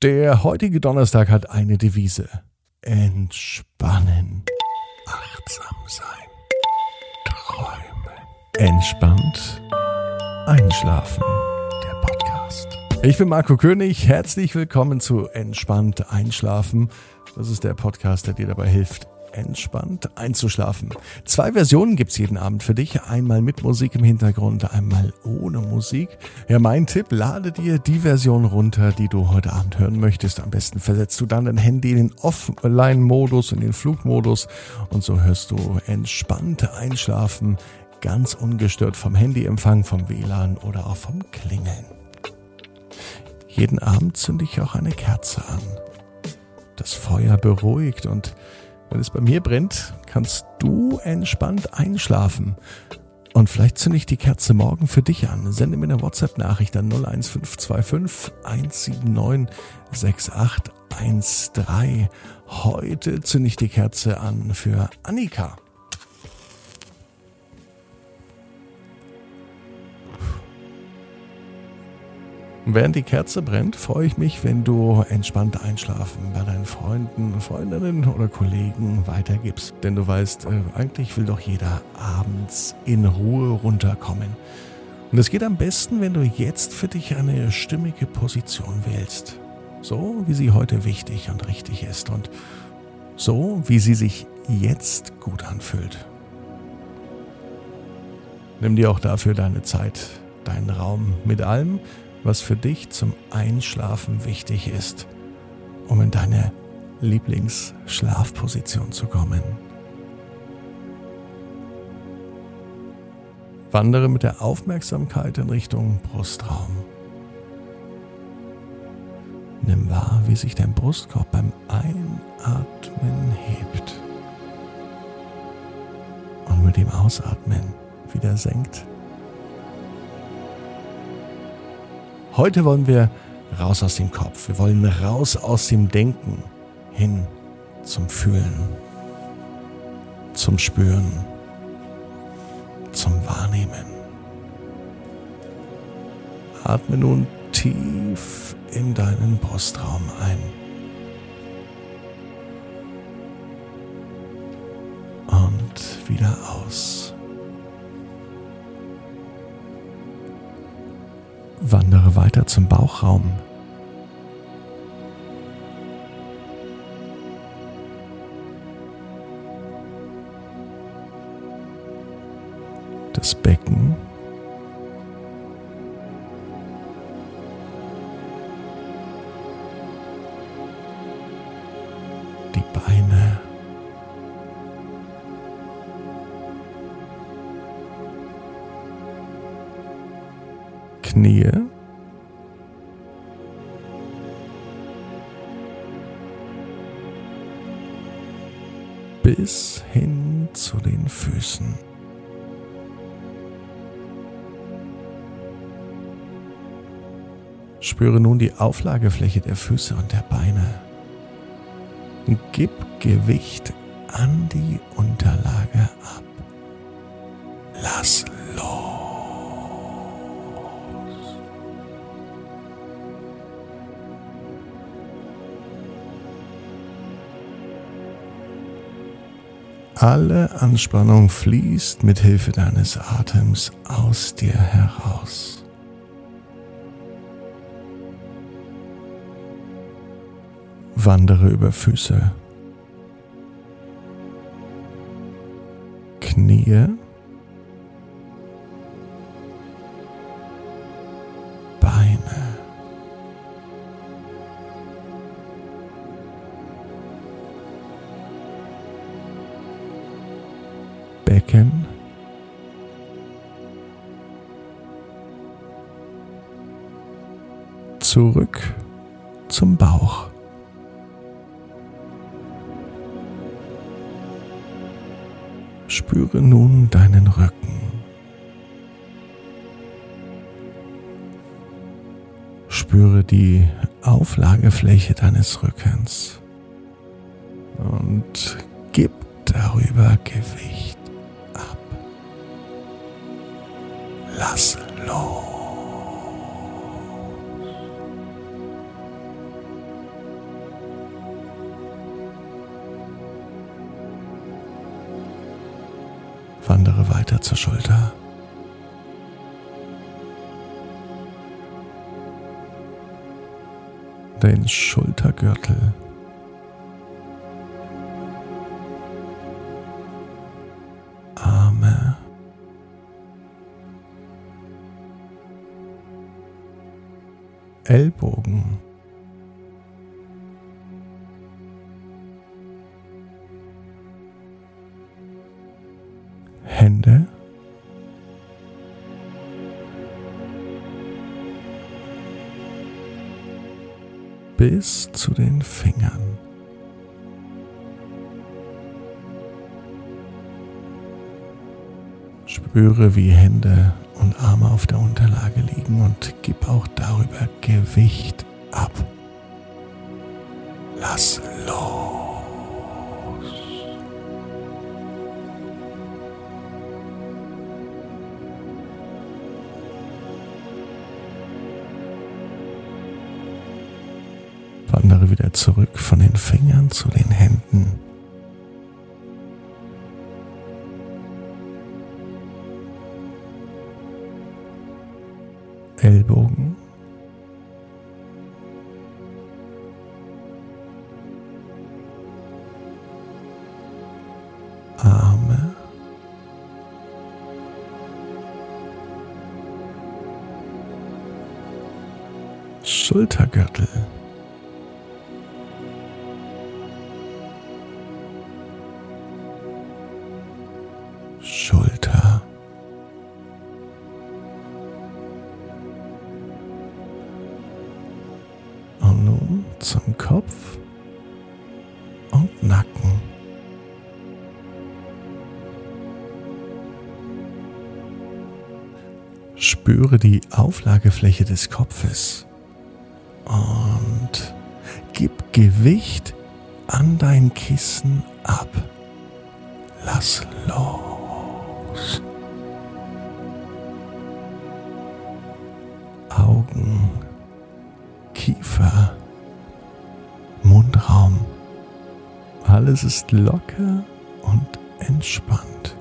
Der heutige Donnerstag hat eine Devise. Entspannen. Achtsam sein. Träumen. Entspannt. Einschlafen. Der Podcast. Ich bin Marco König. Herzlich willkommen zu Entspannt Einschlafen. Das ist der Podcast, der dir dabei hilft, entspannt einzuschlafen. Zwei Versionen gibt's jeden Abend für dich. Einmal mit Musik im Hintergrund, einmal ohne Musik. Ja, mein Tipp, lade dir die Version runter, die du heute Abend hören möchtest. Am besten versetzt du dann dein Handy in den Offline-Modus, in den Flugmodus und so hörst du entspannt einschlafen, ganz ungestört vom Handyempfang, vom WLAN oder auch vom Klingeln. Jeden Abend zünde ich auch eine Kerze an. Das Feuer beruhigt und wenn es bei mir brennt, kannst du entspannt einschlafen. Und vielleicht zünde ich die Kerze morgen für dich an. Sende mir eine WhatsApp-Nachricht an 01525 179 6813. Heute zünde ich die Kerze an für Annika. Während die Kerze brennt, freue ich mich, wenn du entspannt einschlafen bei deinen Freunden, Freundinnen oder Kollegen weitergibst. Denn du weißt, äh, eigentlich will doch jeder abends in Ruhe runterkommen. Und es geht am besten, wenn du jetzt für dich eine stimmige Position wählst. So, wie sie heute wichtig und richtig ist und so, wie sie sich jetzt gut anfühlt. Nimm dir auch dafür deine Zeit, deinen Raum mit allem, was für dich zum Einschlafen wichtig ist, um in deine Lieblingsschlafposition zu kommen. Wandere mit der Aufmerksamkeit in Richtung Brustraum. Nimm wahr, wie sich dein Brustkorb beim Einatmen hebt und mit dem Ausatmen wieder senkt. Heute wollen wir raus aus dem Kopf. Wir wollen raus aus dem Denken hin zum Fühlen, zum Spüren, zum Wahrnehmen. Atme nun tief in deinen Brustraum ein. Und wieder aus. Wandere weiter zum Bauchraum. Das Becken. Die Beine. Knie. Bis hin zu den Füßen. Spüre nun die Auflagefläche der Füße und der Beine. Gib Gewicht an die Unterlage ab. Lass Alle Anspannung fließt mit Hilfe deines Atems aus dir heraus. Wandere über Füße, Knie, Zurück zum Bauch. Spüre nun deinen Rücken. Spüre die Auflagefläche deines Rückens und gib darüber Gewicht. Lass los. Zur Schulter. Den Schultergürtel. Arme. Ellbogen. Bis zu den Fingern. Spüre, wie Hände und Arme auf der Unterlage liegen und gib auch darüber Gewicht ab. Lass los. Zurück von den Fingern zu den Händen. Ellbogen. Arme. Schultergürtel. Spüre die Auflagefläche des Kopfes und gib Gewicht an dein Kissen ab. Lass los. Augen, Kiefer, Mundraum. Alles ist locker und entspannt.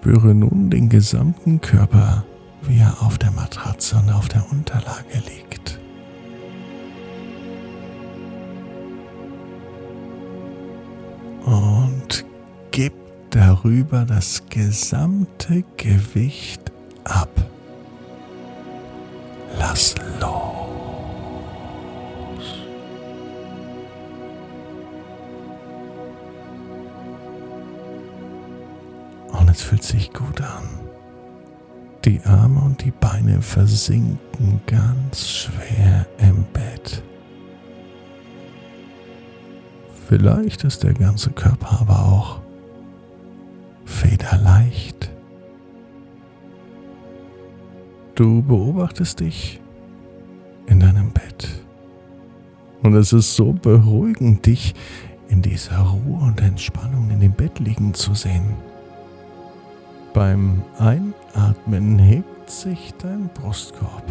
Spüre nun den gesamten Körper, wie er auf der Matratze und auf der Unterlage liegt. Und gib darüber das gesamte Gewicht ab. Fühlt sich gut an. Die Arme und die Beine versinken ganz schwer im Bett. Vielleicht ist der ganze Körper aber auch federleicht. Du beobachtest dich in deinem Bett. Und es ist so beruhigend, dich in dieser Ruhe und Entspannung in dem Bett liegen zu sehen. Beim Einatmen hebt sich dein Brustkorb.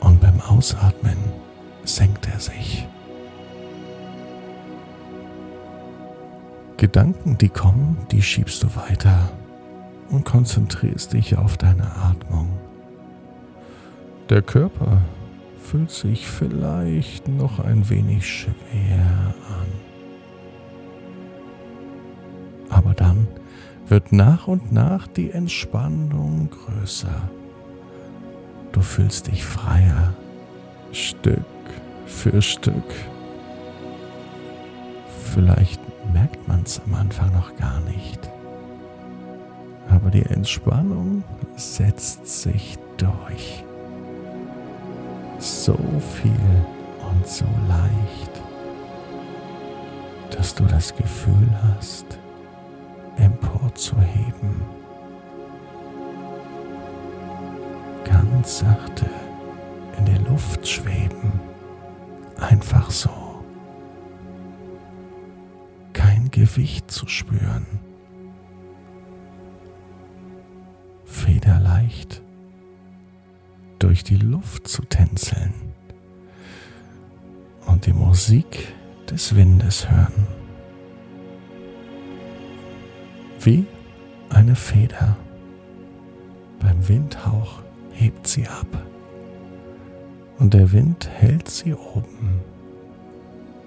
Und beim Ausatmen senkt er sich. Gedanken, die kommen, die schiebst du weiter und konzentrierst dich auf deine Atmung. Der Körper fühlt sich vielleicht noch ein wenig schwer an. Aber dann wird nach und nach die Entspannung größer. Du fühlst dich freier, Stück für Stück. Vielleicht merkt man es am Anfang noch gar nicht. Aber die Entspannung setzt sich durch. So viel und so leicht, dass du das Gefühl hast, emporzuheben. Ganz sachte in der Luft schweben. Einfach so. Kein Gewicht zu spüren. durch die Luft zu tänzeln und die Musik des Windes hören. Wie eine Feder. Beim Windhauch hebt sie ab und der Wind hält sie oben.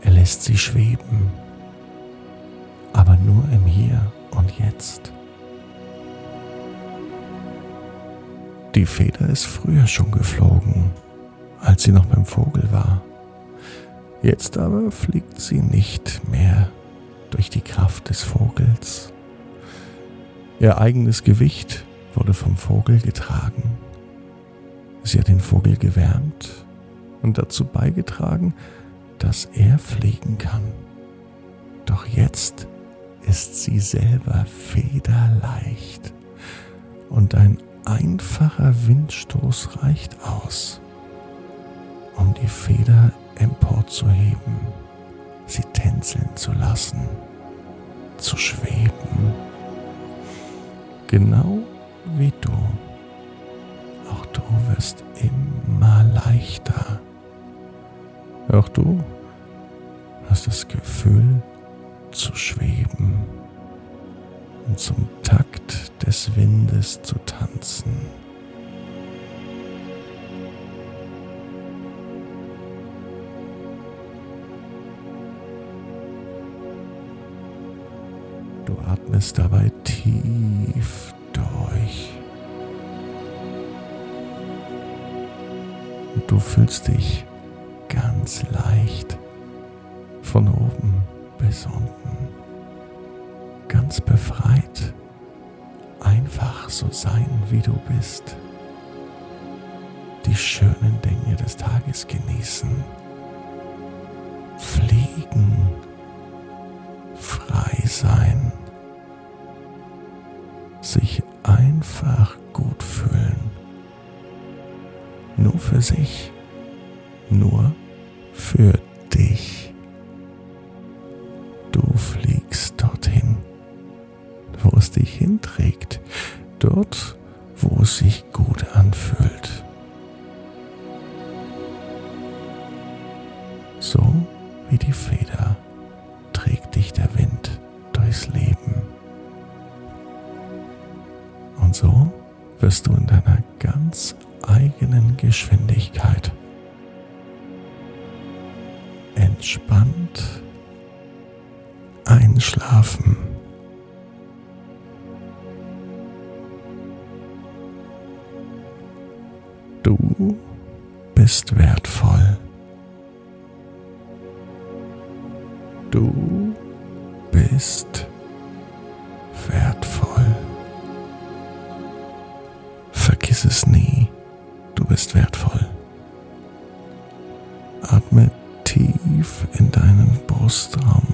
Er lässt sie schweben, aber nur im Hier und Jetzt. Die Feder ist früher schon geflogen, als sie noch beim Vogel war. Jetzt aber fliegt sie nicht mehr durch die Kraft des Vogels. Ihr eigenes Gewicht wurde vom Vogel getragen. Sie hat den Vogel gewärmt und dazu beigetragen, dass er fliegen kann. Doch jetzt ist sie selber federleicht und ein einfacher Windstoß reicht aus, um die Feder emporzuheben, sie tänzeln zu lassen, zu schweben, genau wie du. Auch du wirst immer leichter. Auch du hast das Gefühl zu schweben und zum Takt des Windes zu tanzen. Atmest dabei tief durch. Und du fühlst dich ganz leicht von oben bis unten. Ganz befreit. Einfach so sein, wie du bist. Die schönen Dinge des Tages genießen. Fliegen. Frei sein. Einfach gut fühlen. Nur für sich. Nur für dich. Du fliegst dorthin, wo es dich hinträgt, dort, wo es sich gut anfühlt. So wie die Feder so wirst du in deiner ganz eigenen Geschwindigkeit entspannt einschlafen. Du bist wertvoll. Du bist wertvoll. Es nie, du bist wertvoll. Atme tief in deinen Brustraum